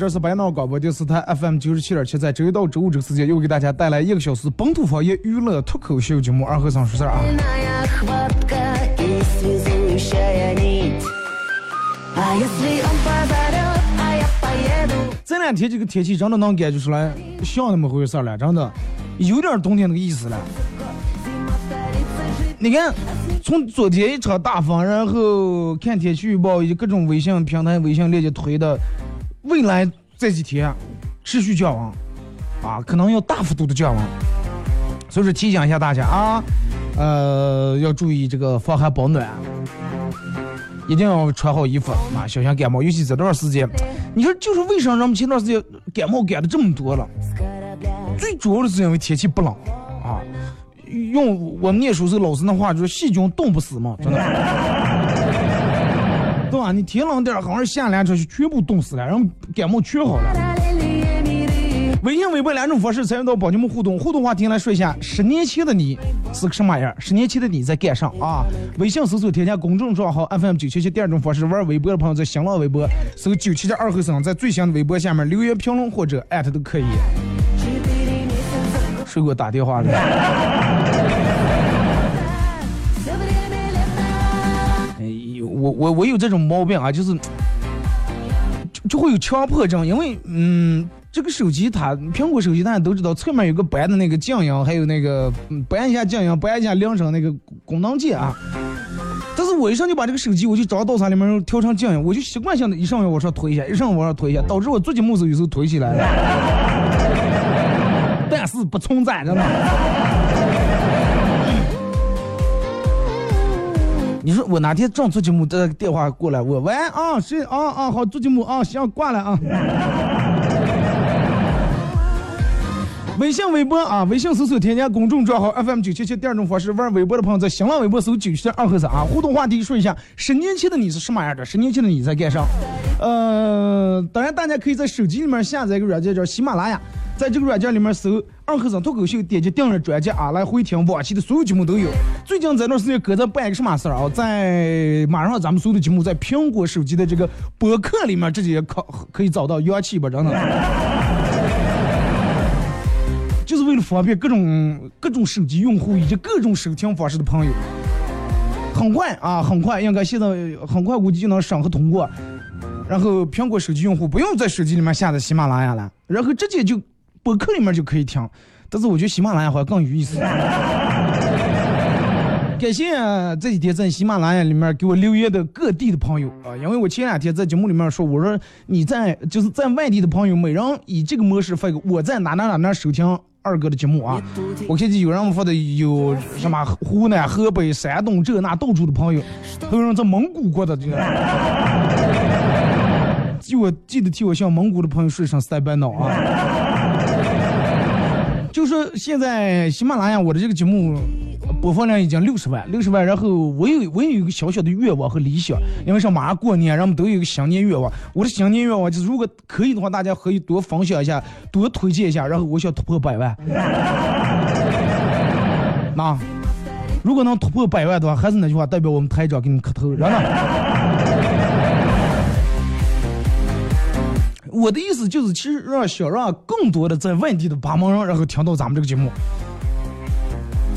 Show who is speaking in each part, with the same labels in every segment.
Speaker 1: 这是白闹广播电视台 FM 九十七点七，在周一到周五这个时间，又给大家带来一个小时本土方言娱乐脱口秀节目《二和尚说事儿》啊。这两天这个天气真的能感觉出来像那么回事了，真的有点冬天那个意思了。你看。从昨天一场大风，然后看天气预报以及各种微信平台、微信链接推的，未来这几天持续降温，啊，可能要大幅度的降温，所以说提醒一下大家啊，呃，要注意这个防寒保暖，一定要穿好衣服啊，小心感冒。尤其这段时间，你说就是为什么咱们前段时间感冒感的这么多了？最主要的是因为天气不冷啊。用我们念书时老师那话，就是细菌冻不死嘛，真的，你天冷点儿，好像下凉车就全部冻死了，然后感冒全好了。微信、微博两种方式参与到帮你们互动，互动话题来说一下：十年前的你是个什么样？十年前的你在干啥啊？微信搜索添加公众账号 FM 九七七。第二种方式，玩微博的朋友在新浪微博搜九七七二后生，在最新的微博下面留言评论或者艾特都可以。谁给我打电话了？我我我有这种毛病啊，就是就就会有强迫症，因为嗯，这个手机它苹果手机大家都知道，侧面有个白的那个静音，还有那个不按一下静音，不按一下铃声那个功能键啊。但是我一上就把这个手机，我就找到道上里面调成静音，我就习惯性的一上往上推一下，一上往上推一下，导致我最近木头有时候推起来了。但是不存在，真的。你说我哪天正做节目，这电话过来，我喂啊，谁啊啊好做节目啊，行挂了啊。微信、微博啊，微信搜索添加公众账号 FM 九七七。第二种方式，玩微博的朋友在新浪微博搜九七二和三啊。互动话题说一下，十年前的你是什么样的？十年前的你在干啥？呃，当然大家可以在手机里面下载一个软件叫喜马拉雅，在这个软件里面搜二和尚脱口秀，点击订阅专辑啊，来回听往期的所有节目都有。最近这段时间搁在办一个什么事儿啊？在马上咱们所有的节目在苹果手机的这个博客里面直接可可以找到，元气吧，真的。就是为了方便各种各种手机用户以及各种收听方式的朋友，很快啊，很快，应该现在很快估计就能审核通过，然后苹果手机用户不用在手机里面下载喜马拉雅了，然后直接就播客里面就可以听。但是我觉得喜马拉雅好像更有意思。感谢这几天在喜马拉雅里面给我留言的各地的朋友啊，因为我前两天在节目里面说，我说你在就是在外地的朋友，每人以这个模式发一个我在哪哪哪哪收听。二哥的节目啊，我看见有人发的有什么湖南、河北、山东这那到处的朋友，还有人在蒙古过的，就 我记得替我向蒙古的朋友说一声塞班脑啊。就说现在喜马拉雅我的这个节目。播放量已经六十万，六十万。然后我有我有一个小小的愿望和理想，因为是马上过年，人们都有一个新年愿望。我的新年愿望就是，如果可以的话，大家可以多分享一下，多推荐一下。然后我想突破百万。那如果能突破百万的话，还是那句话，代表我们台长给你们磕头，然后。我的意思就是，其实让想让更多的在外地的巴盟人，然后听到咱们这个节目。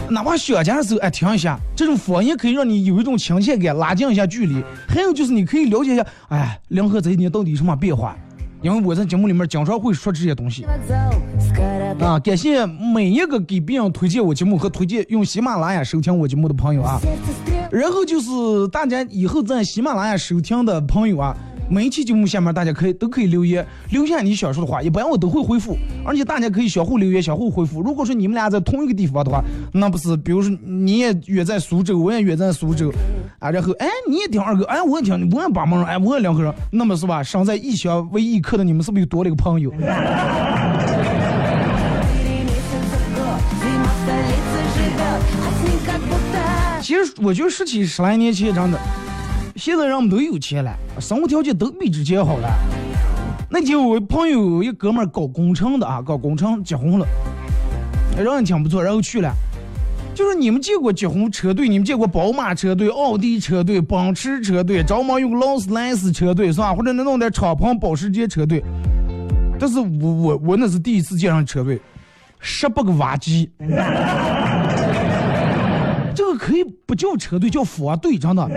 Speaker 1: 哪怕小家的时候，哎，听一下，这种方言可以让你有一种亲切感，拉近一下距离。还有就是，你可以了解一下，哎，梁河这一年到底有什么变化？因为我在节目里面经常会说这些东西。啊，感谢每一个给别人推荐我节目和推荐用喜马拉雅收听我节目的朋友啊。然后就是大家以后在喜马拉雅收听的朋友啊。每一期节目下面，大家可以都可以留言，留下你想说的话，一般我都会回复，而且大家可以相互留言，相互回复。如果说你们俩在同一个地方的话，那不是，比如说你也远在苏州，我也远在苏州，啊，然后哎你也听二哥，哎我也听，我也帮忙人，哎我也两个人，那么是吧？生在异乡为异客的你们是不是又多了一个朋友？其实我觉得十七十来年前真的。现在人们都有钱了，生活条件都比之前好了。那天我朋友一哥们儿搞工程的啊，搞工程结婚了，人也挺不错，然后去了。就是你们见过结婚车队，你们见过宝马车队、奥迪车队、奔驰车队，着忙有个劳斯莱斯车队是吧？或者那弄点敞篷保时捷车队。但是我我我那是第一次见上车队，十八个挖机。这个可以不叫车队，叫佛队，真的，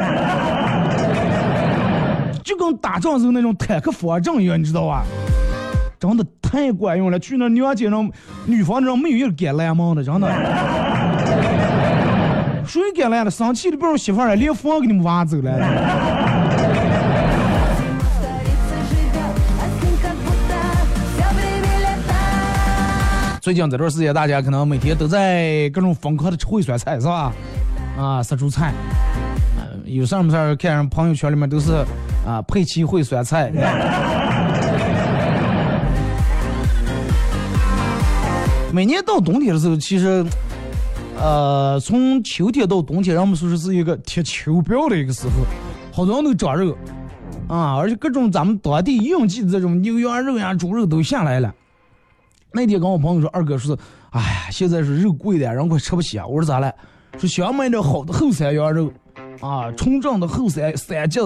Speaker 1: 就跟打仗时候那种坦克防阵一样，你知道吧？真的太管用了。去那娘家上，女方上没有一个敢拦门的，真的。谁敢拦了？生气的不让媳妇儿，连房给你们挖走了。最近这段时间，大家可能每天都在各种疯狂的吃烩酸菜，是吧？啊，杀猪菜，有事儿没事儿看朋友圈里面都是啊，佩奇烩酸菜。每年到冬天的时候，其实，呃，从秋天到冬天，人们说是是一个贴秋膘的一个时候，好多人都长肉啊，而且各种咱们当地应季的这种牛羊肉呀、猪肉都下来了。那天跟我朋友说，二哥说，哎呀，现在是肉贵的，人快吃不起啊。我说咋了？说想买点好的后山羊肉，啊，纯正的后山三斤。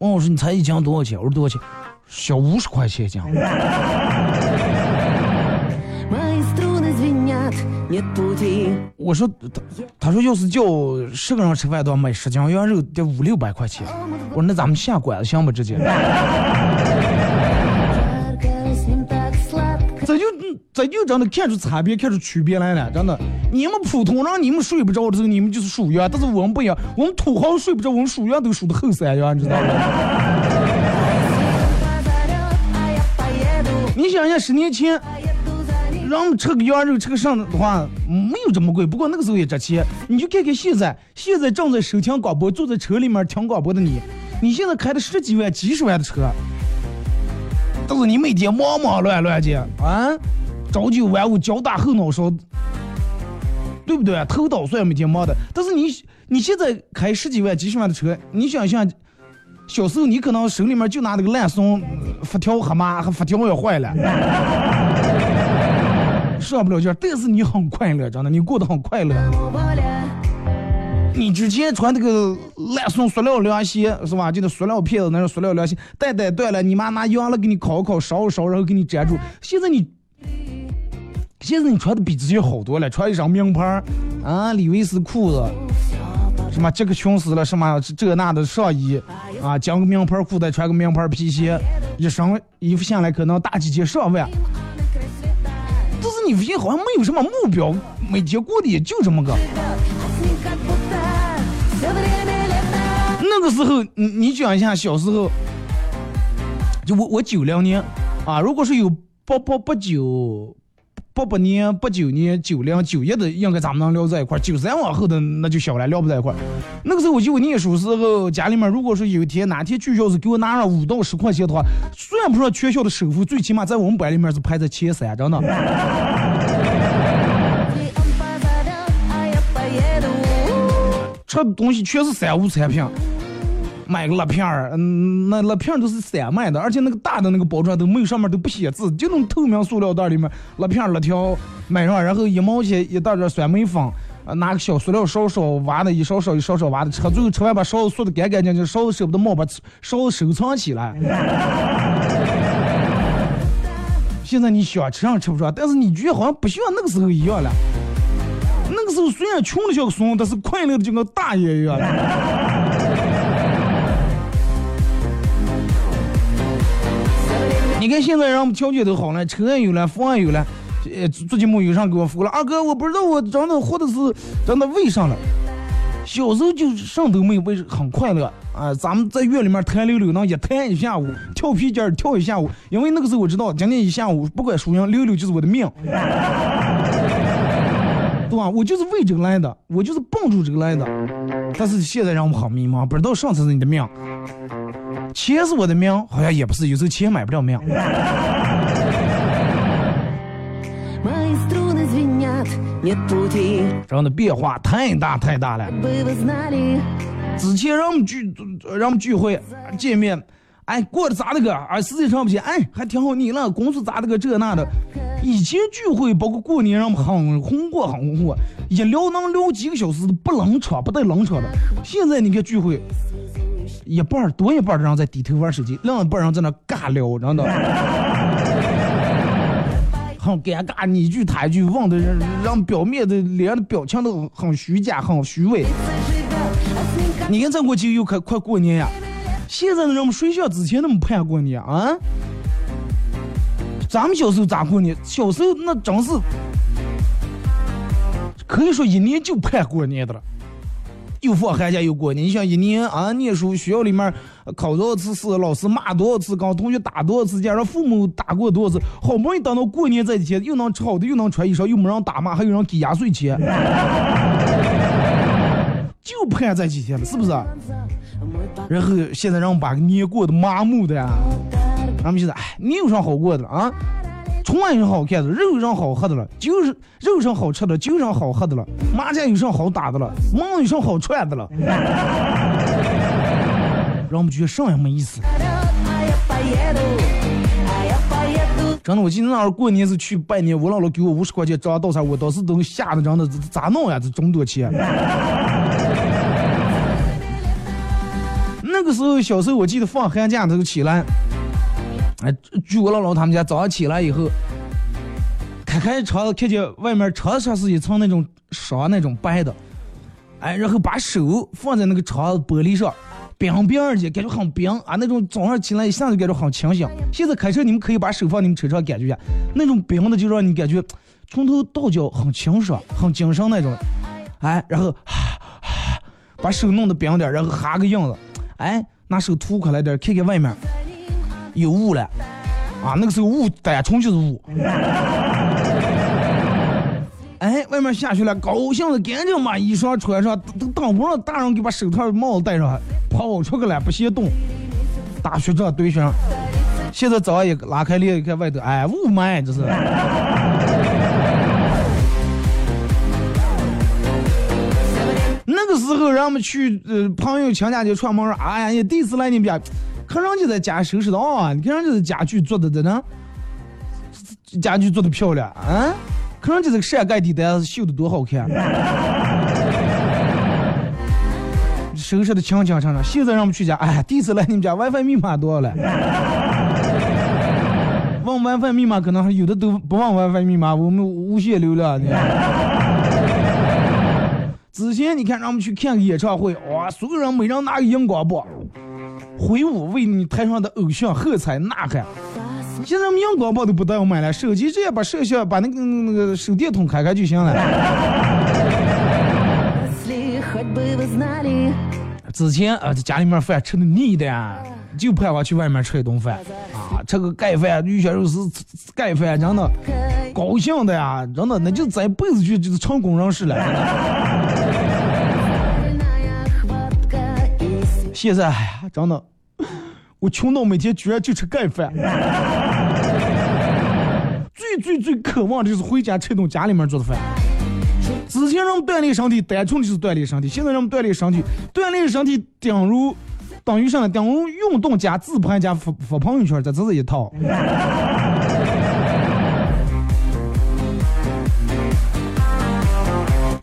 Speaker 1: 问我说你猜一斤多少钱？我说多少钱？小五十块钱一斤。我说他他说要是叫十个人吃饭，都要买十斤羊肉，得五六百块钱。我说那咱们下馆子行不？直接。这就真的看出差别，看出区别来了。真的，你们普通人，你们睡不着的时候，你们就是属羊；但是我们不一样，我们土豪睡不着，我们属羊都属的后三羊，你知道吗？你想想，十年前，让我们吃个羊肉，吃个啥的话，没有这么贵。不过那个时候也值钱。你就看看现在，现在正在收听广播、坐在车里面听广播的你，你现在开的十几万、几十万的车，但是你每天忙忙乱乱的啊，朝九晚五、脚打后脑勺，对不对？头倒算每天忙的。但是你你现在开十几万、几十万的车，你想想。小时候你可能手里面就拿那个烂松，发条黑麻，还发条也坏了，上不了劲。但是你很快乐，真的，你过得很快乐。你之前穿那个烂松塑料凉鞋是吧？就那塑料片子那种塑料凉鞋，带带断了，你妈拿羊了给你烤烤烧烧，然后给你粘住。现在你，现在你穿的比之前好多了，穿一双名牌啊，李维斯裤子。什么杰克琼斯了，什么这那的上衣啊，讲个名牌裤再穿个名牌皮鞋，一身衣服下来可能大几千上万。但是你发现好像没有什么目标，每天过的也就这么个。那个时候，你你讲一下小时候，就我我九零年啊，如果是有八八八九。八八年、八九年、九零、九一的，应该咱们能聊在一块儿。九三往后的那就小了，聊不在一块儿。那个时候我记得我念书时候，家里面如果说有一天哪天住校是给我拿上五到十块钱的话，算不上全校的首富，最起码在我们班里面是排在前三，真的。吃的东西全是三无产品。买个辣片儿，嗯，那辣片儿都是散卖的，而且那个大的那个包装都没有上面都不写字，就那种透明塑料袋里面，辣片辣条买上，然后一毛钱一袋儿酸梅粉，啊拿个小塑料勺勺挖的，一勺勺一勺勺挖的吃，最后吃完把勺子漱的干干净净，勺子舍不得冒，把勺子收藏起来。现在你想吃上吃不上，但是你觉得好像不像那个时候一样了。那个时候虽然穷的像个怂，但是快乐的就跟大爷一样。你看现在人们条件都好了，车也有了，房也有了。呃，最近没有人给我扶了。二哥，我不知道我真的活的是真的为啥了。小时候就是上都没有，为很快乐啊。咱们在院里面弹溜溜，那也弹一下午，跳皮筋跳一下午。因为那个时候我知道，今天一下午不管输赢，溜溜就是我的命，对吧？我就是为这个来的，我就是帮助这个来的。但是现在让我们好迷茫，不知道上次是你的命。钱是我的命，好像也不是，有时候钱买不了命。这样的变化太大太大了。之前让我们聚，让我们聚会见面，哎，过得咋的个？哎，实际上不行，哎，还挺好。你那公司咋的个？这那的。以前聚会包括过年，让我们很红火，很红火，一聊能聊几个小时，不冷场，不带冷场的。现在你看聚会。一半多一半的人在低头玩手机，另一半人在那尬聊，真的，很尴尬，你一句他一句，问的人让表面的脸的表情都很虚假，很虚伪。你看，再过几个又快快过年呀，现在的人们谁像之前那么盼过年啊？咱们小时候咋过年？小时候那真是可以说一年就盼过年的了。又放寒假又过年，你想一年啊，念书学校里面考多少次试，老师骂多少次，跟同学打多少次架，让父母打过多少次，好不容易等到过年这几天，又能吃好的，又能穿衣裳，又没人打骂，还有人给压岁钱，就盼这几天了，是不是？然后现在让我们把年过得麻木的，俺们现在哎，你有啥好过的啊？床有啥好看的，肉有啥好喝的了，酒是肉上好吃的，酒上好喝的了，麻将有啥好打的了，忙有啥好穿的了，让我们觉得啥也没意思。真的，我记得那会儿过年是去拜年，我姥姥给我五十块钱张道三，我当时都吓得真的咋弄呀？这这么多钱？那个时候小时候，我记得放寒假的时候起来。哎，据我姥姥他们家早上起来以后，开开窗子，看见外面窗上是一层那种纱，那种白的。哎，然后把手放在那个窗玻璃上，冰冰的，感觉很冰啊。那种早上起来一下就感觉很清醒。现在开车你们可以把手放你们车上感觉一下，那种冰的就让你感觉从头到脚很清爽、很精神那种。哎，然后把手弄得冰点，然后哈个样子，哎，拿手涂开来点，看看外面。有雾了，啊，那个时候雾单纯就是雾。哎外面下雪了，高兴的赶紧把衣裳穿上，都挡不上，大人给把手套帽子戴上，跑出去了，不嫌冻。大学长对象，现在早上也拉开帘一看外头，哎，雾霾这是。那个时候，人们去呃朋友亲家就串门说，哎呀，你第一次来你们家，看人家在家收拾的啊，你看人家的家具做的在那，家具做的漂亮啊，看人家这个扇盖地毯绣的多好看，收拾的清清爽爽。现在让我们去家，哎，第一次来你们家，WiFi 密码多少了？问 WiFi 密码可能还有的都不问 WiFi 密码，我们无限流量。之前你看，让我们去看个演唱会，哇，所有人每人拿个荧光棒，挥舞为你台上的偶像喝彩呐喊。现在荧光棒都不带我买了，手机直接把摄像把那个那个手电筒开开就行了。之前啊，在家里面饭吃的腻的呀，就盼望去外面吃一顿饭。啊，吃个盖饭、鱼香肉丝、盖饭，真的高兴的呀，真的那就这一辈子就就是成功人士了。现在哎呀，真的，我穷到每天居然就吃盖饭，最最最渴望的就是回家吃顿家里面做的饭。之前人们锻炼身体，单纯就是锻炼身体；现在人们锻炼身体，锻炼身体顶如等于什么？等于运动加自拍加发发朋友圈，这只是一套。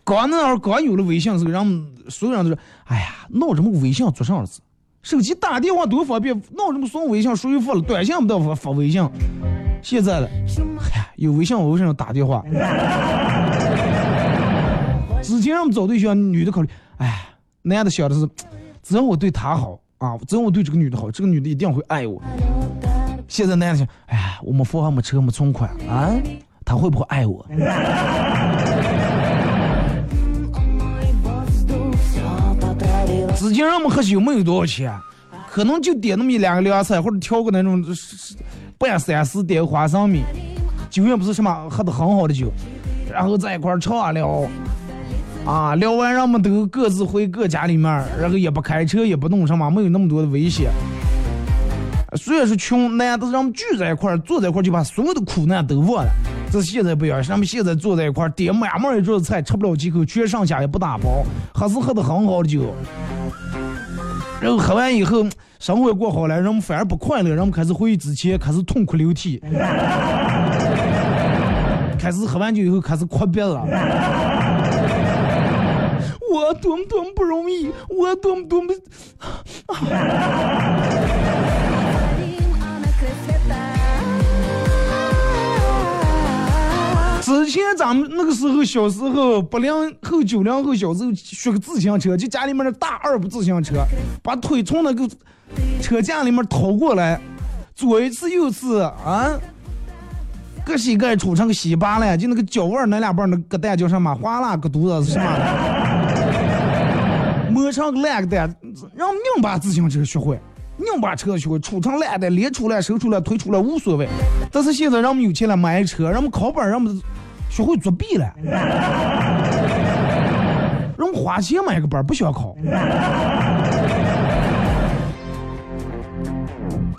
Speaker 1: 刚那会儿刚有了微信时候，让所有人都说：“哎呀，弄什么微信做啥子？手机打电话多方便，弄什么送微信属于发了，短信不得发发微信。现在了，嗨，有微信我为什么要打电话？之前让我们找对象，女的考虑，哎，男的想的是，只要我对她好啊，只要我对这个女的好，这个女的一定会爱我。现在男的想，哎呀，我们房还没车没存款啊，他会不会爱我？之前让我们喝酒没有多少钱，可能就点那么一两个凉菜，或者挑个那种半三四点花生米，酒也不是什么喝的很好的酒，然后在一块儿畅聊，啊，聊完人们都各自回各家里面，然后也不开车也不弄什么，没有那么多的危险。虽然是穷，难，但是让们聚在一块儿，坐在一块儿就把所有的苦难都忘了。这现在不一样，咱们现在坐在一块儿，点满满一桌子菜，吃不了几口，全剩下也不打包，还是喝的很好的酒。然后喝完以后，生活过好了，人们反而不快乐，人们开始回忆之前，开始痛哭流涕，开始喝完酒以后开始哭鼻了。我多么多么不容易，我多么多么。之前咱们那个时候小时候，八零后九零后小时候学个自行车，就家里面的大二部自行车，把腿从那个车架里面掏过来，左一次右一次啊，各膝盖杵成个稀巴烂，就那个脚腕那两半那个蛋叫什么？哗啦个肚子是什么？磨成个烂个蛋，让硬把自行车学会。硬把车学会，出成烂的，脸出来、手出来、腿出来无所谓。但是现在人们有钱了，买车，人们考本，人们学会作弊了。人们花钱买个本不需要考。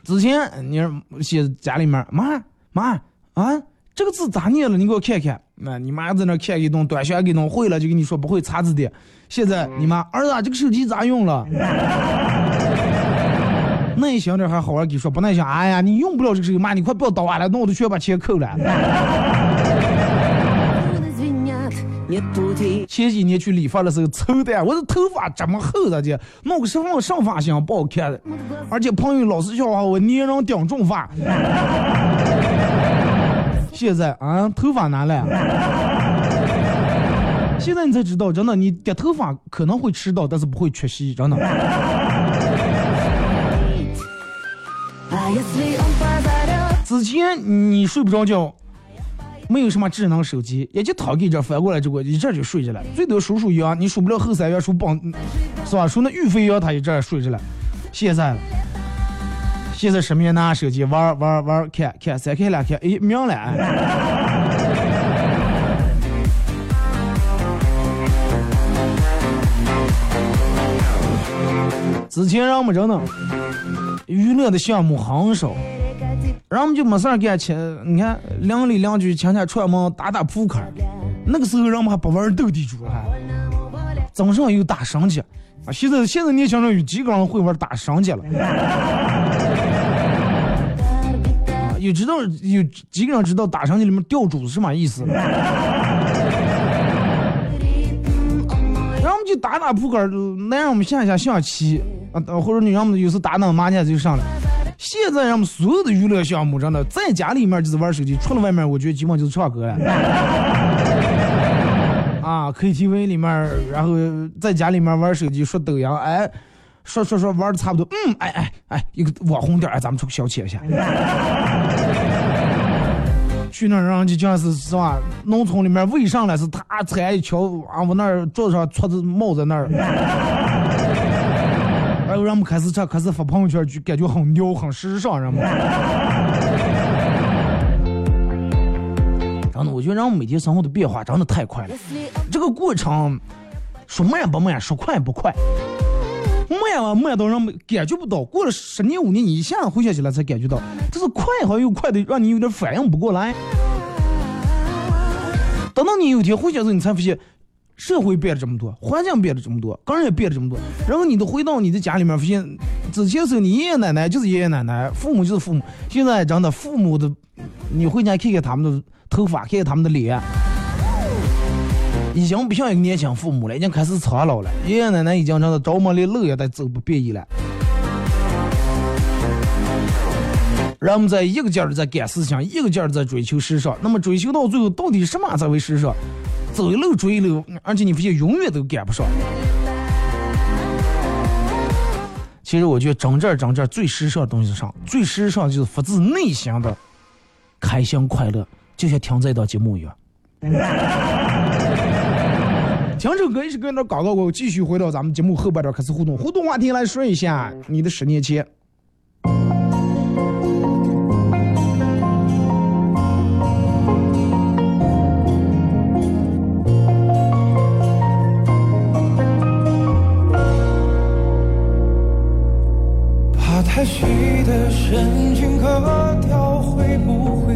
Speaker 1: 之前你写家里面，妈妈啊，这个字咋念了？你给我看看。那你妈在那看一顿，短信给弄会了，就跟你说不会查字典。现在你妈儿子，这个手机咋用了？耐心点还好好给说，不耐心，哎呀，你用不了这个手机，妈，你快不要捣乱了，那我都全把钱扣了。前几年去理发的时候，抽的，我的头发这么厚的，这弄个什么上发型不好看的，而且朋友老是笑话我粘人顶重发。现在啊，头发难了。现在你才知道，真的，你掉头发可能会迟到，但是不会缺席，真的。之前你睡不着觉，没有什么智能手机，也就躺给这翻过来之后，一阵就睡着了。最多数数羊，你数不了后三月，数帮是吧？数那玉飞羊，他一阵睡着了。现在，现在什么也拿手机玩玩玩，看看三看两看，哎，明了。之前人们真的娱乐的项目很少，人们就没事儿干去，你看邻里邻居天天串门打打扑克，那个时候人们还不玩斗地主还，早上有打升级，啊，现在现在年轻人有几个人会玩打升级了？啊有知道有几个人知道打升级里面掉主是什么意思？就打打扑克，男人们下下象棋啊，或者女人们有时打打麻将就上来。现在人们所有的娱乐项目真的在家里面就是玩手机，除了外面，我觉得基本就是唱歌了。啊，KTV 里面，然后在家里面玩手机刷抖音，哎。说说说玩的差不多，嗯，哎哎哎，一个网红点，咱们出去消遣一下。去那儿，然后就讲是是吧？农村里面为上来是他踩一桥，啊，我那儿桌子上戳子帽在那儿，然后人们开始唱，开始发朋友圈，就感觉很牛，很时尚，人们。真的，我觉得人们每天生活的变化真的太快了，这个过程说慢不慢，说快不快。慢啊，慢到让感觉不到。过了十年五年，你一下回想起来才感觉到，这是快好像又快的，让你有点反应不过来。等到你有一天回想时候，你才发现，社会变了这么多，环境变了这么多，个人也变了这么多。然后你都回到你的家里面，发现之前时候你爷爷奶奶就是爷爷奶奶，父母就是父母。现在真的父母的，你回家看看他们的头发，看看他们的脸。已经不像一个年轻父母了，已经开始苍老了。爷爷奶奶已经真的着忙连路也得走不便利了。人们在一个劲儿在赶事情，一个劲儿在追求时尚。那么追求到最后，到底什么才为时尚？走一路追一路，而且你发现永远都赶不上。其实我觉得真正真正最时尚的东西上？最时尚就是发自内心的开心快乐，就像听这档节目一样。听首歌，一是跟着搞到过后，继续回到咱们节目后半段开始互动。互动话题来说一下你的十年前。
Speaker 2: 把太细的神经割掉，会不会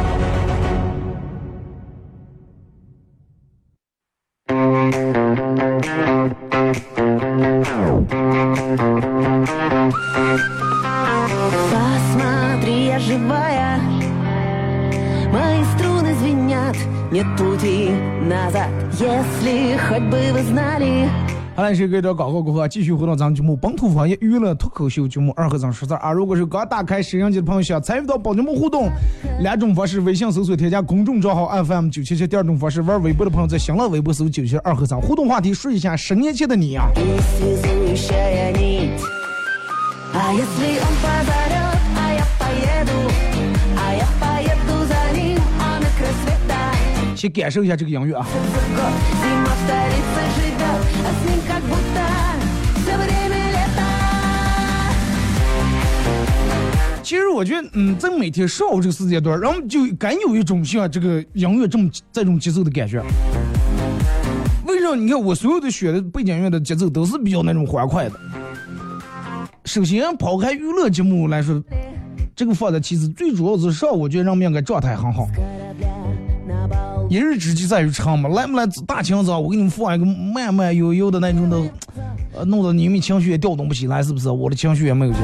Speaker 1: 好了，是给这广告过后，继续回到咱们节目《本土方言娱乐脱口秀》节目二和尚说事儿啊。如果是刚打开摄像机的朋友，想参与到本节目互动，两种方式：微信搜索添加公众账号 FM 九七七；第二种方式，玩微博的朋友在新浪微博搜九七二和尚互动话题，说一下十年前的你啊。先感受一下这个音乐啊。其实我觉得嗯在每天上午这个时间段然后就敢有一种像这个音乐这么这种节奏的感觉。为什么你看我所有的选的背景音乐的节奏都是比较那种欢快的。首先抛开娱乐节目来说这个放的其实最主要是上午我觉得人们应该状态很好。一日之计在于晨嘛来不来大清早我给你们放一个慢慢悠悠的那种的呃弄得你们情绪也调动不起来是不是？我的情绪也没有加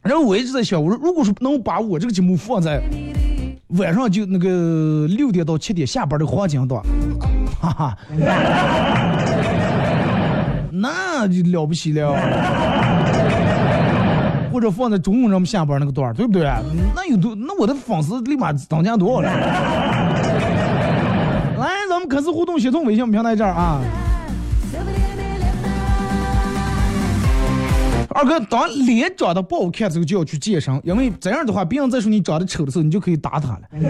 Speaker 1: 然后我一直在想我说如果说能把我这个节目放在晚上就那个六点到七点下班的黄金段哈哈。那就了不起了。或者放在中午咱们下班那个段对不对？那有多那我的粉丝立马增加多少了？可是互动协同微信平台这儿啊。二哥当脸长得不好看的时候就要去健身因为这样的话别人再说你长得丑的时候你就可以打他了。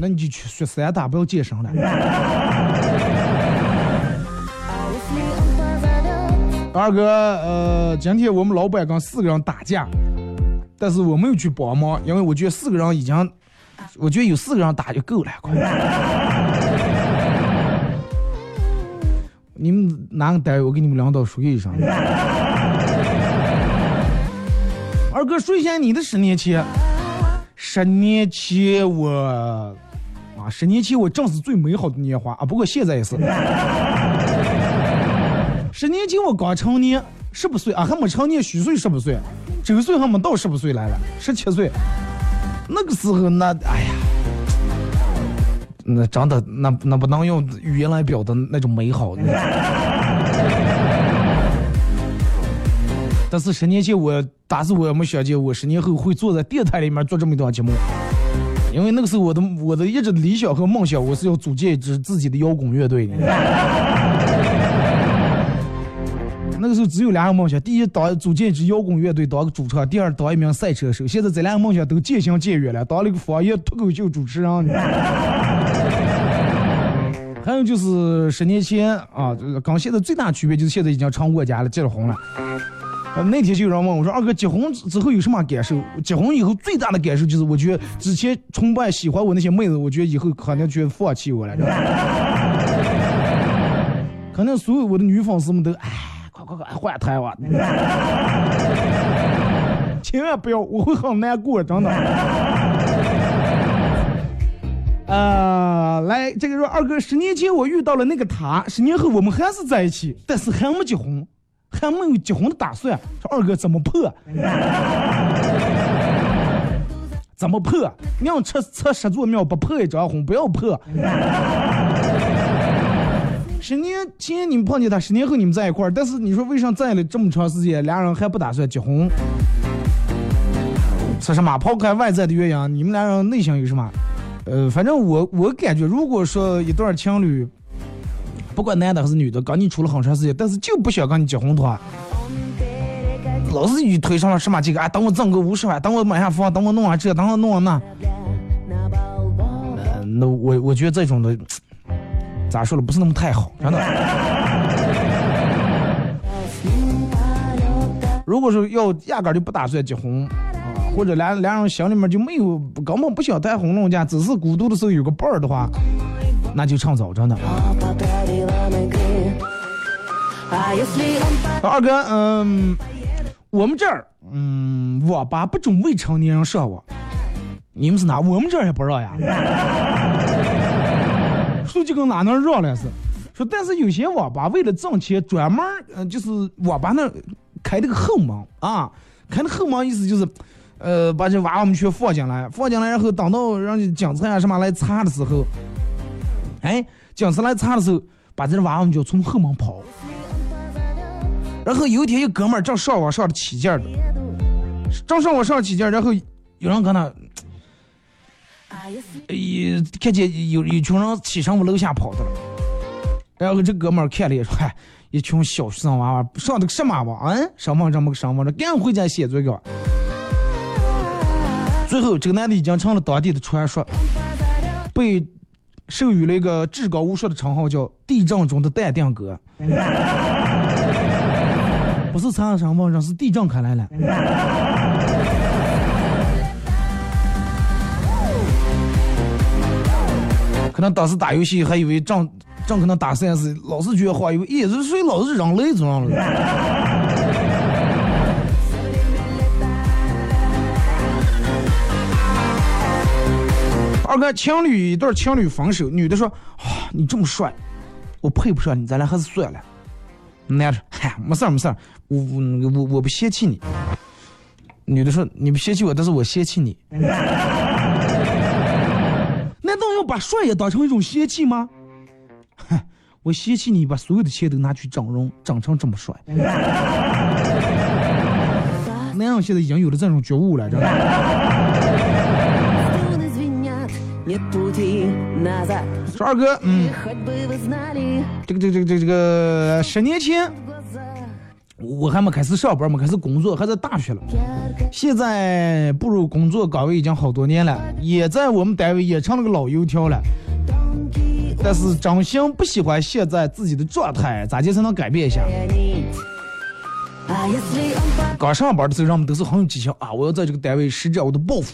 Speaker 1: 那你就去学散打不要健身了。二哥呃今天我们老板跟四个人打架但是我没有去帮忙因为我觉得四个人已经我觉得有四个人打就够了，快。你们哪个单位？我给你们领导说一声。二哥，说一下你的十年前。十年前我，啊，十年前我正是最美好的年华啊，不过现在也是。十年前我刚成年，十八岁啊，还没成年，虚岁十八岁，周岁还没到十八岁来了，十七岁。那个时候那，哎呀，那真的那那不能用语言来表达那种美好。但是十年前我，打死我也没想见我十年后会坐在电台里面做这么一档节目，因为那个时候我的我的一直理想和梦想，我是要组建一支自己的摇滚乐队的。那个时候只有两个梦想：第一，当组建一支摇滚乐队，当个主唱；第二，当一名赛车手。现在这两个梦想都渐行渐远了，当了一个方言脱口秀主持人。还有就是十年前啊，跟现在最大区别就是现在已经成过家了，结了婚了。那天就有人问我说：“二哥，结婚之后有什么感受？”结婚以后最大的感受就是，我觉得之前崇拜喜欢我那些妹子，我觉得以后肯定觉得放弃我了。可能所有我的女粉丝们都，唉，快快快换台吧！千万不要，我会很难过，真的。啊、来，这个说二哥，十年前我遇到了那个他，十年后我们还是在一起，但是还没结婚，还没有结婚的打算。说二哥怎么破？怎么破？宁吃吃十座庙，不破一张婚，不要破。十年前你们碰见他，十年后你们在一块儿，但是你说为啥在了这么长时间，俩人还不打算结婚？是什么？抛开外在的原因，你们俩人内心有什么？呃，反正我我感觉，如果说一对情侣，不管男的还是女的，跟你处了很长时间，但是就不想跟你结婚的话，老是一推上了什么这个啊，等我挣个五十万，等我买下房，等我弄完这，等我弄完那，呃那我我觉得这种的，咋说了，不是那么太好，真的。如果说要压根儿就不打算结婚啊，或者俩俩人心里面就没有根本不想谈婚论嫁，只是孤独的时候有个伴儿的话，那就趁早，真的。二哥，嗯，我们这儿，嗯，网吧不准未成年人上网，你们是哪？我们这儿也不让呀。说就跟哪能让了是。说但是有些网吧为了挣钱，专门儿呃就是网吧那开那个后门啊，开那后门意思就是，呃，把这娃娃们全放进来，放进来，然后等到让警察啊什么来查的时候，哎，警察来查的时候，把这娃娃们就从后门跑。然后有一天，一哥们儿正上网上的起劲儿的，正上网上起劲儿，然后有人跟他，呃，看见有一群人起上我楼下跑的了。然后这哥们儿看了一说：“嗨，一群小学生娃娃上的个什么网？嗯，上网这么个上网，这赶回家写作业。”最后，这个男的已经成了当地的传说，被授予了一个至高无上的称号，叫“地震中的淡定哥”。不是长上网上，是地震开来了。可能当时打游戏还以为正正可能打 CS，老是觉得话以为，咦，这谁老是扔雷子上了？二哥，情侣一对情侣分手，女的说：“啊，你这么帅，我配不上你，咱俩还是算了。”男的说：“嗨，没事儿没事儿，我我我我不嫌弃你。”女的说：“你不嫌弃我，但是我嫌弃你。”把帅也当成一种嫌弃吗？哼，我嫌弃你把所有的钱都拿去整容，整成这么帅。男人现在已经有了这种觉悟了，真的。说二哥，嗯，这个这个这个这个这个十年前，我还没开始上班，没开始工作，还在大学了。现在步入工作岗位已经好多年了，也在我们单位也成了个老油条了。但是真心不喜欢现在自己的状态，咋地才能改变一下？刚上班的时候，人们都是很有激情啊！我要在这个单位施展我的抱负，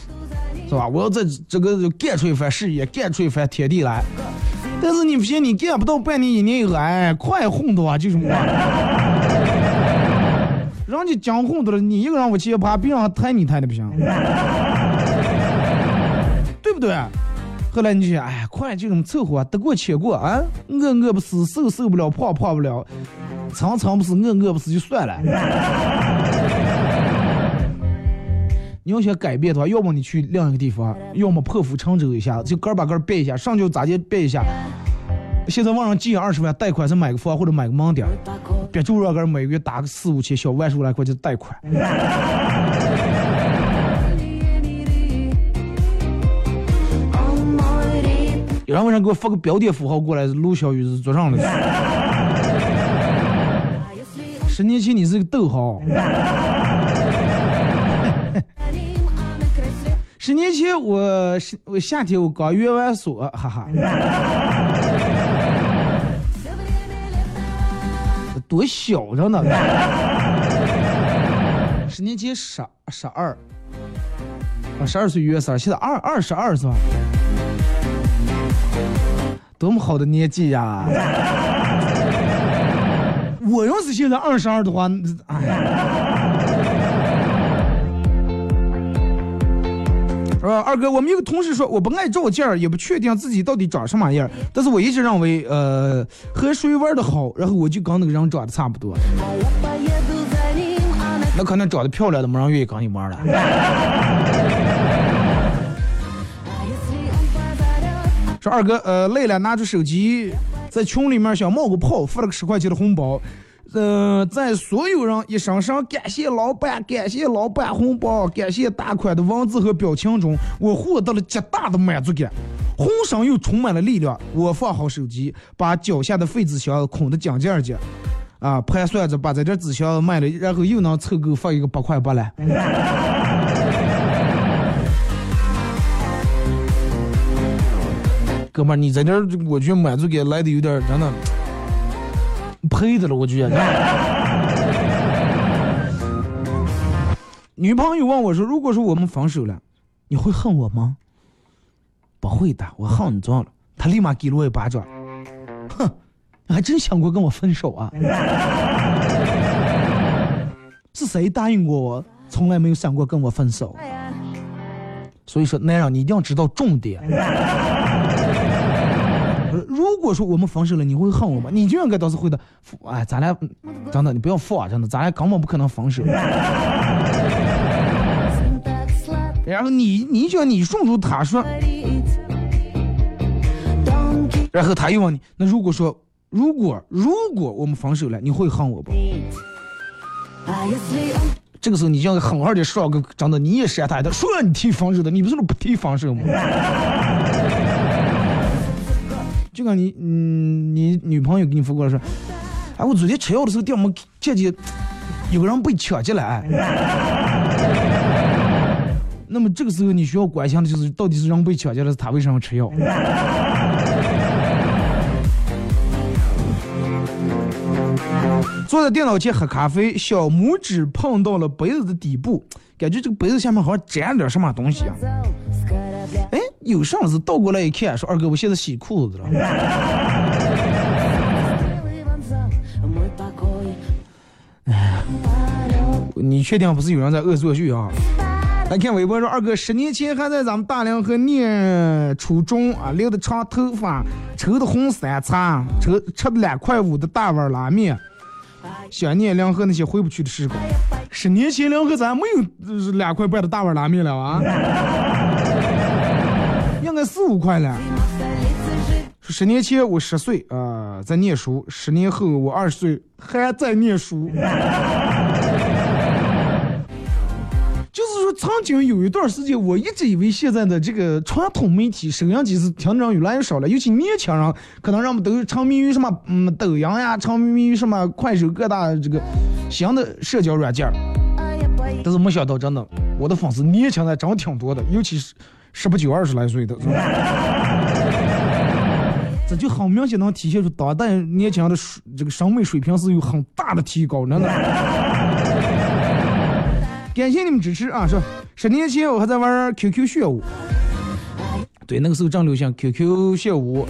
Speaker 1: 是吧？我要在这个干出一番事业，干出一番天地来。但是你不行，你干不到半年、一年以后，哎，快混的话就是我。人家讲混的了，你一个人往前爬，别人抬你抬的不行，对不对？后来你就想，哎，快就这么凑合，得过且过啊！饿饿不死，瘦瘦不了，胖胖不了，长长不死，饿饿不死就算了。你要想改变的话，要么你去另一个地方，要么破釜沉舟一下，就个把个儿变一下，上就咋地变一下。现在网上借二十万贷款，是买个房或者买个门店，别就让个人每个月打个四五千小万十来块钱贷款。有人为啥给我发个标点符号过来？陆小雨是做上的。十年前你是个逗号。十年前我是我夏天我刚约完锁，哈哈。多小着呢！十年前十十二，啊十二岁约三，现在二二十二是吧？多么好的年纪呀！我要是现在二十二的话，哎吧？二哥，我们一个同事说我不爱照镜儿，也不确定自己到底长什么样，但是我一直认为，呃，和谁玩的好，然后我就跟那个人长得差不多。那可能长得漂亮的没人愿意跟你玩了。说二哥，呃，累了，拿出手机在群里面想冒个泡，发了个十块钱的红包，呃，在所有人一声声感谢老板、感谢老板红包、感谢大款的文字和表情中，我获得了极大的满足感，浑身又充满了力量。我放好手机，把脚下的废纸箱捆得紧紧的，啊，盘算着把这点纸箱卖了，然后又能凑够发一个八块八了。哥们，你在这，我觉得满足感来的有点真的呸的了，我觉得。女朋友问我说：“如果说我们分手了，你会恨我吗？”不会的，我恨你撞了。他立马给了我一巴掌，哼，你还真想过跟我分手啊？是谁答应过我，从来没有想过跟我分手？所以说，男人你一定要知道重点。呃如果说我们分手了，你会恨我吗？你就应该当时回答，哎，咱俩嗯真的，你不要放啊，真的，咱俩根本不可能分手。然后你你想你顺住他说，然后他又问你，那如果说如果如果我们分手了，你会恨我不？这个时候你就要狠狠的说个真的，你也删他的，说让你提分手的，你不是说不提分手吗？就跟你嗯，你女朋友给你发过来说，哎，我昨天吃药的时候掉没见见有个人被抢进来。那么这个时候你需要关心的就是到底是人被抢进来，是他为什么吃药？坐在电脑前喝咖啡，小拇指碰到了杯子的底部，感觉这个杯子下面好像粘了点什么东西啊！有上次倒过来一看，说：“二哥，我现在洗裤子了。”哎你确定不是有人在恶作剧啊？来看微博说，二哥十年前还在咱们大连河念初中啊，留的长头发，抽的红三叉，抽吃的两块五的大碗拉面，想念梁河那些回不去的时光。十年前梁河咱没有两块半的大碗拉面了啊，应该四五块了。十年前我十岁啊、在念书，十年后我二十岁还在念书。就是说，曾经有一段时间，我一直以为现在的这个传统媒体收音机是听的人越来越少了，尤其年轻人，可能人们都沉迷于什么嗯抖音呀，沉迷于什么快手各大这个新的社交软件儿。但是没想到，真的，我的粉丝年轻的真挺多的，尤其是十八九、二十来岁的。这就很明显能体现出当代年轻人的这个审美水平是有很大的提高，真的。感谢你们支持啊！说十年前我还在玩 QQ 炫舞，对，那个时候正流行 QQ 炫舞，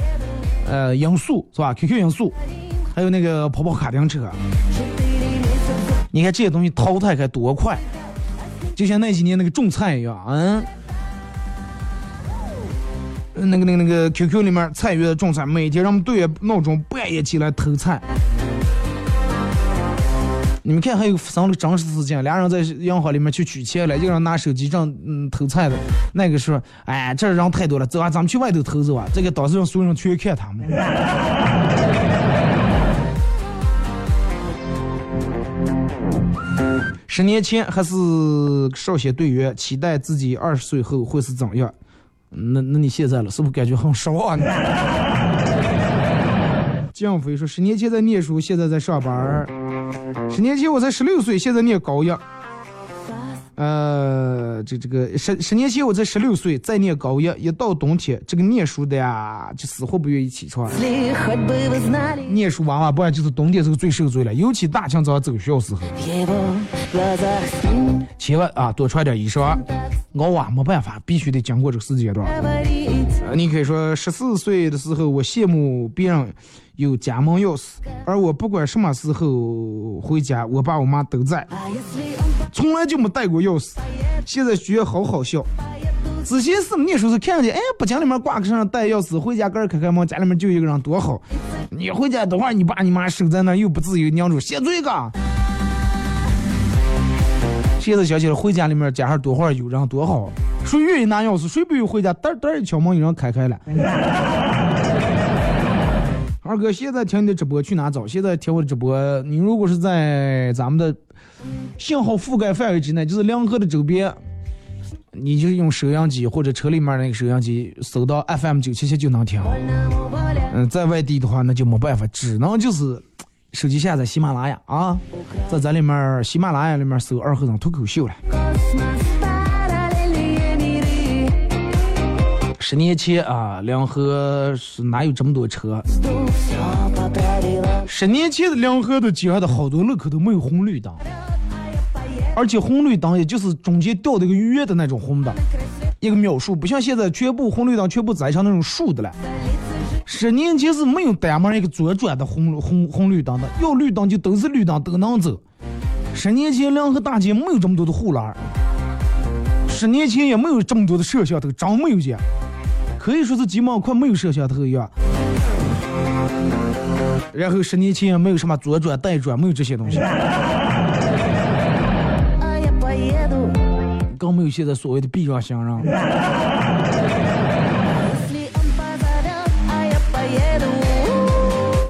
Speaker 1: 呃，音速是吧？QQ 音速，还有那个跑跑卡丁车。你看这些东西淘汰开多快，就像那几年那个种菜一样，嗯。那个、那个、那个 QQ 里面菜园种菜，每天让我们对闹钟半夜起来偷菜。你们看，还有发生了真实事件，俩人在银行里面去取钱了，一个人拿手机正嗯偷菜的，那个说，哎，这人太多了，走啊，咱们去外头偷走啊。这个当时让所有人全看他们。十年前还是少先队员，期待自己二十岁后会是怎样？那那你现在了，是不是感觉很失望呢？江飞说：“十年前在念书，现在在上班。十年前我才十六岁，现在念高一。呃，这这个十十年前我才十六岁，在念高一，一到冬天，这个念书的呀，就死活不愿意起床。念书娃娃不然就是冬天时候最受罪了，尤其大清早走学校时候，千万啊多穿点衣裳。熬啊没办法，必须得经过这个时间段。呃你可以说十四岁的时候，我羡慕别人有家门钥匙，而我不管什么时候回家，我爸我妈都在，从来就没带过钥匙。现在觉得好好笑。之前是你说是看见，哎，不讲里面挂个上带钥匙，回家个儿开开门，家里面就一个人多好。你回家等会儿，你爸你妈守在那又不自由，娘住先做一个。现在想起来，回家里面家上多会儿有人多好，谁愿意拿钥匙，谁不愿意回家，嘚嘚一敲门，有人开开了。二哥，现在听你的直播去哪找？现在听我的直播，你如果是在咱们的信号覆盖范围之内，就是两河的周边，你就用收音机或者车里面那个收音机搜到 FM 九七七就能听。嗯，在外地的话那就没办法，只能就是手机下载喜马拉雅啊，在咱里面喜马拉雅里面搜二和尚脱口秀了。十年前啊，梁河是哪有这么多车？十年前的梁河的街上的好多路口都没有红绿灯，而且红绿灯也就是中间掉的一个圆的那种红灯，一个秒数，不像现在全部红绿灯全部栽成那种竖的了。十年前是没有单门一个左转的红红红绿灯的，要绿灯就都是绿灯都能走。十年前梁河大街没有这么多的护栏，十年前也没有这么多的摄像头，真没有见。可以说是基本上快没有摄像头一样。然后十年前也没有什么左转、带转，没有这些东西，更没有现在所谓的避让行人。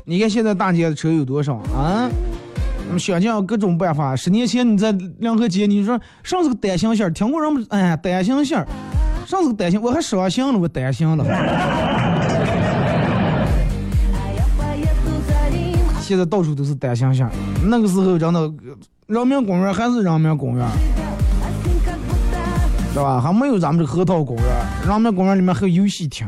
Speaker 1: 你看现在大街的车有多少啊？想尽各种办法。十年前你在两河街，你说上是个单行线，听过人们哎单行线。上次担心，我还双行了，我担心了。现在到处都是单行线，那个时候真的，人民公园还是人民公园，是吧？还没有咱们这核桃公园，人民公园里面还有游戏厅。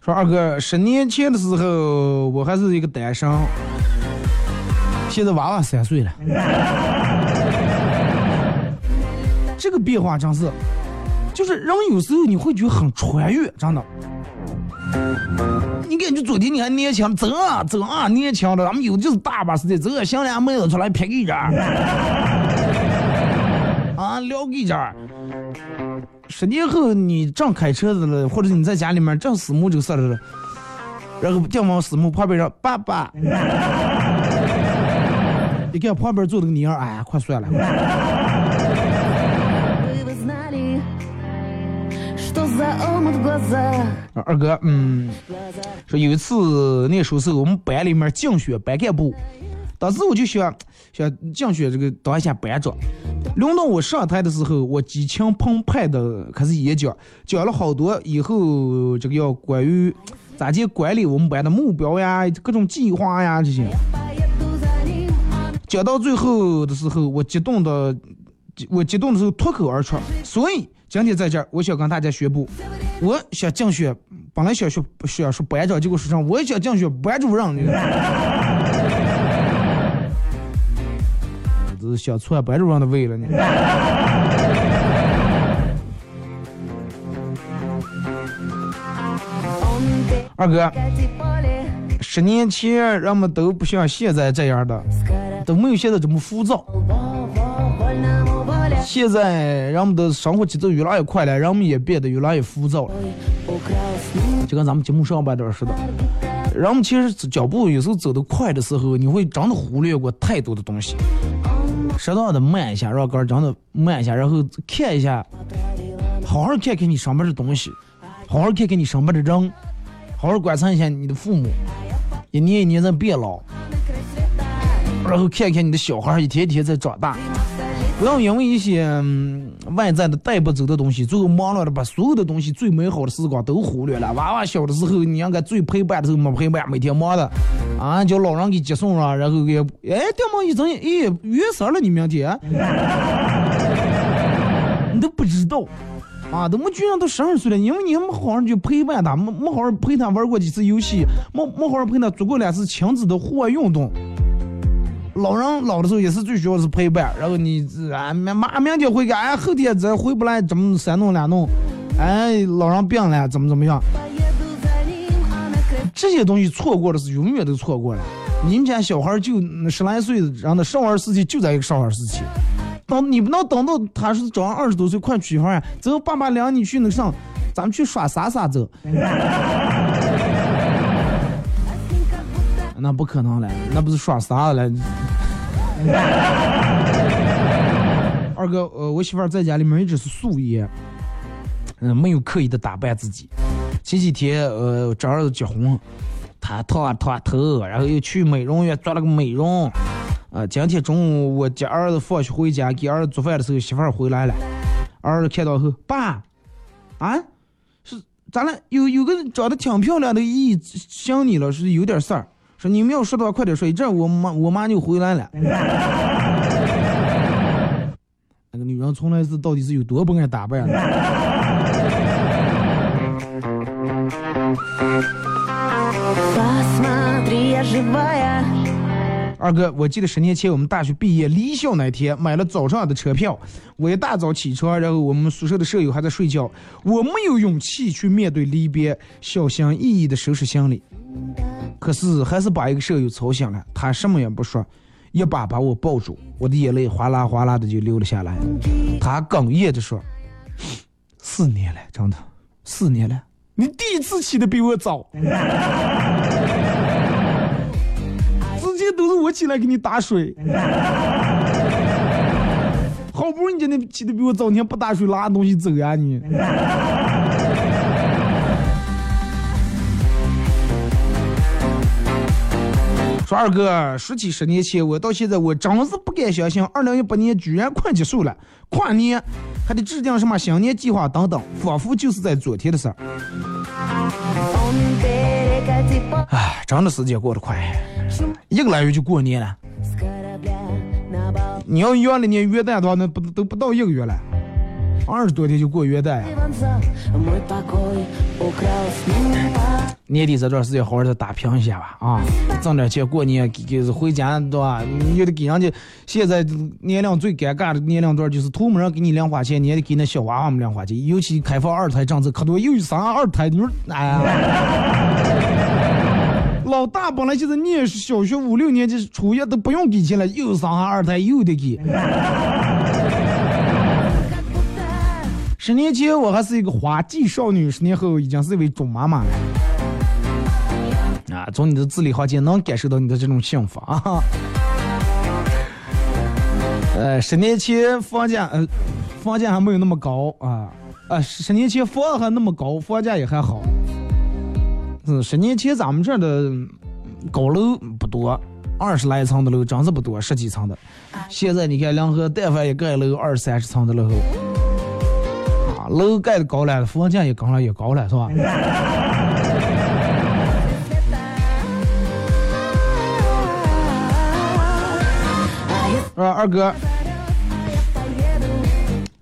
Speaker 1: 说二哥，十年前的时候，我还是一个单身。现在娃娃三岁了，这个变化真是，就是人有时候你会觉得很穿越，真的。你感觉昨天你还年轻，走啊走啊，年轻的，咱们有的就是大把时间，走 啊，想俩妹子出来撇一张，啊聊一张。十年后你正开车子了，或者你在家里面正死木就事了，然后电往死木旁边上，爸爸。你看旁边坐那个妮儿，哎呀，快算了。二哥，嗯，说有一次那时候是，我们班里面竞选班干部，当时我就想想竞选这个当一下班长。轮到我上台的时候，我激情澎湃的开始演讲，讲了好多以后这个要关于咋去管理我们班的目标呀、各种计划呀这些。讲到最后的时候，我激动的，我激动的时候脱口而出。所以今天在这儿，我想跟大家宣布，我想竞选，本来想学想说班长，结果说成我也想竞选班主任。这是想篡班主任的位了呢。二哥，十年前人们都不像现在这样的。都没有现在这么浮躁。现在人们的生活节奏越来越快了，人们也变得越来越浮躁了。就跟咱们节目上半段似的，人们其实脚步有时候走得快的时候，你会真的忽略过太多的东西。适当的慢一下，让杆真的慢一下，然后看一下，好好看看你上边的东西，好好看看你身边的人，好好观察一下你的父母，一年一年在变老。然后看看你的小孩一天天在长大，不要因为一些外在的带不走的东西，最后忙乱的把所有的东西最美好的时光都忽略了。娃娃小的时候，你应该最陪伴的时候没陪伴，每天忙的啊，叫老人给接送啊，然后给哎，电忙一睁眼，哎，月色了，你明天，你都不知道啊，怎么居然都十二岁了，因为你没好好去陪伴他，没没好好陪他玩过几次游戏，没没好好陪他做过两次亲子的户外运动。老人老的时候也是最需要是陪伴，然后你啊明马明天回家，哎后天再回不来，怎么三弄两弄，哎老人病了怎么怎么样，这些东西错过了是永远都错过了。你们家小孩就十来岁，然后少儿时期就在一个少儿时期，等你不能等到他是长二十多岁快娶媳妇儿，走爸爸领你去那上，咱们去耍啥啥走。那不可能了，那不是耍啥了？二哥，呃，我媳妇儿在家里面一直是素颜，嗯，没有刻意的打扮自己。前几天，呃，这儿子结婚，她烫啊烫头，然后又去美容院做了个美容。啊，今天中午我接儿子放学回家，给儿子做饭的时候，媳妇儿回来了。儿子看到后，爸，啊，是咋了？有有个长得挺漂亮的姨想你了，是有点事儿。说你们要说的话，快点说，这我妈我妈就回来了。那个女人从来是到底是有多不爱打扮呢？二哥，我记得十年前我们大学毕业离校那天，买了早上的车票。我一大早起床，然后我们宿舍的舍友还在睡觉，我没有勇气去面对离别，小心翼翼地收拾行李。可是还是把一个舍友吵醒了，他什么也不说，一把把我抱住，我的眼泪哗啦哗啦的就流了下来。他哽咽着说：「四年了，真的四年了，你第一次起得比我早。」之前都是我起来给你打水，好不容易今天起的比我早，你还不打水拉东西走呀你？说二哥，十几十年前，我到现在我真是不敢相信，二零一八年居然快结束了，跨年还得制定什么新年计划等等，仿佛就是在昨天的事儿。哎，真的时间过得快，一个来月就过年了。你要原来年元旦的话，那不都不到一个月了，二十多天就过元旦。年底这段时间好好的打拼一下吧，啊，挣点钱过年，给给回家对吧？又得给人家，现在年龄最尴尬的年龄段就是，托人给你零花钱，你也得给那小娃娃们零花钱，尤其开放二胎政策可多，又生二胎，你说，哎呀，老大本来就是念小学五六年级、初一都不用给钱了，又生二胎又得给。十年前我还是一个花季少女，十年后已经是一位准妈妈了。啊，从你的字里行间能感受到你的这种幸福啊。呃，十年前房价呃，房价还没有那么高啊啊，十年前房子还那么高，房价也还好。嗯，十年前咱们这儿的嗯高楼不多，二十来层的楼真是不多，十几层的。现在你看两河但凡一盖楼二三十层的楼，啊，楼盖的高了，房价也高了也高了，是吧？是吧，二哥？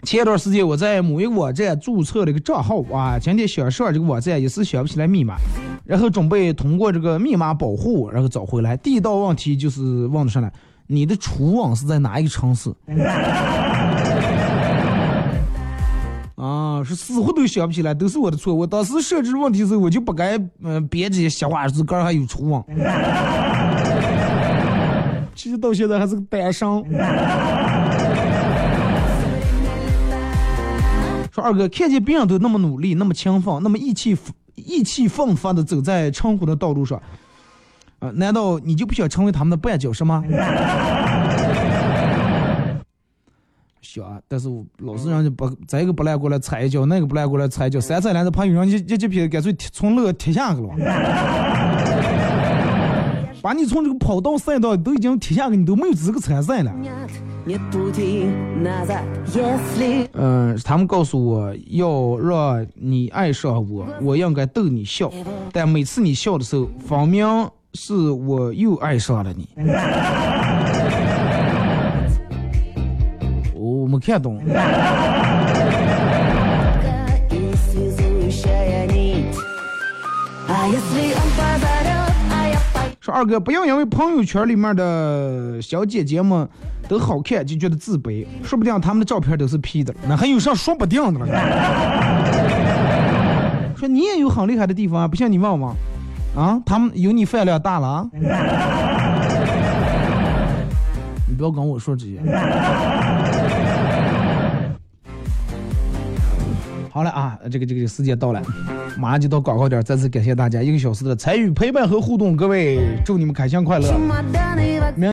Speaker 1: 前段时间我在某一个网站注册了一个账号啊，今天想上这个网站也是想不起来密码，然后准备通过这个密码保护，然后找回来。第一道问题就是问的上来，你的初吻是在哪一个城市？啊，是死活都想不起来，都是我的错。我当时设置问题的时候，我就不该嗯、编这些瞎话，自个儿还有初吻。其实到现在还是个单身。说二哥，看见别人都那么努力，那么勤奋，那么意气意气风发的走在成功的道路上，啊、难道你就不想成为他们的绊脚石吗？想啊，但是我老是让人不这个不赖过来踩一脚，那个不赖过来踩一脚，三踩两踩，怕有人一一这批干脆从从楼踢下去了。把你从这个跑道赛道都已经踢下去，你都没有资格参赛了。嗯，他们告诉我要让你爱上我，我应该逗你笑，但每次你笑的时候，分明是我又爱上了你。我没看懂。说二哥，不要因为朋友圈里面的小姐姐们都好看就觉得自卑，说不定他们的照片都是 P 的，那还有啥说不定的了？说你也有很厉害的地方啊，不信你问问，啊，他们有你饭量大了啊？你不要跟我说这些。好了啊，这个这个时间到了，马上就到广告点，再次感谢大家一个小时的参与、陪伴和互动，各位祝你们开心快乐。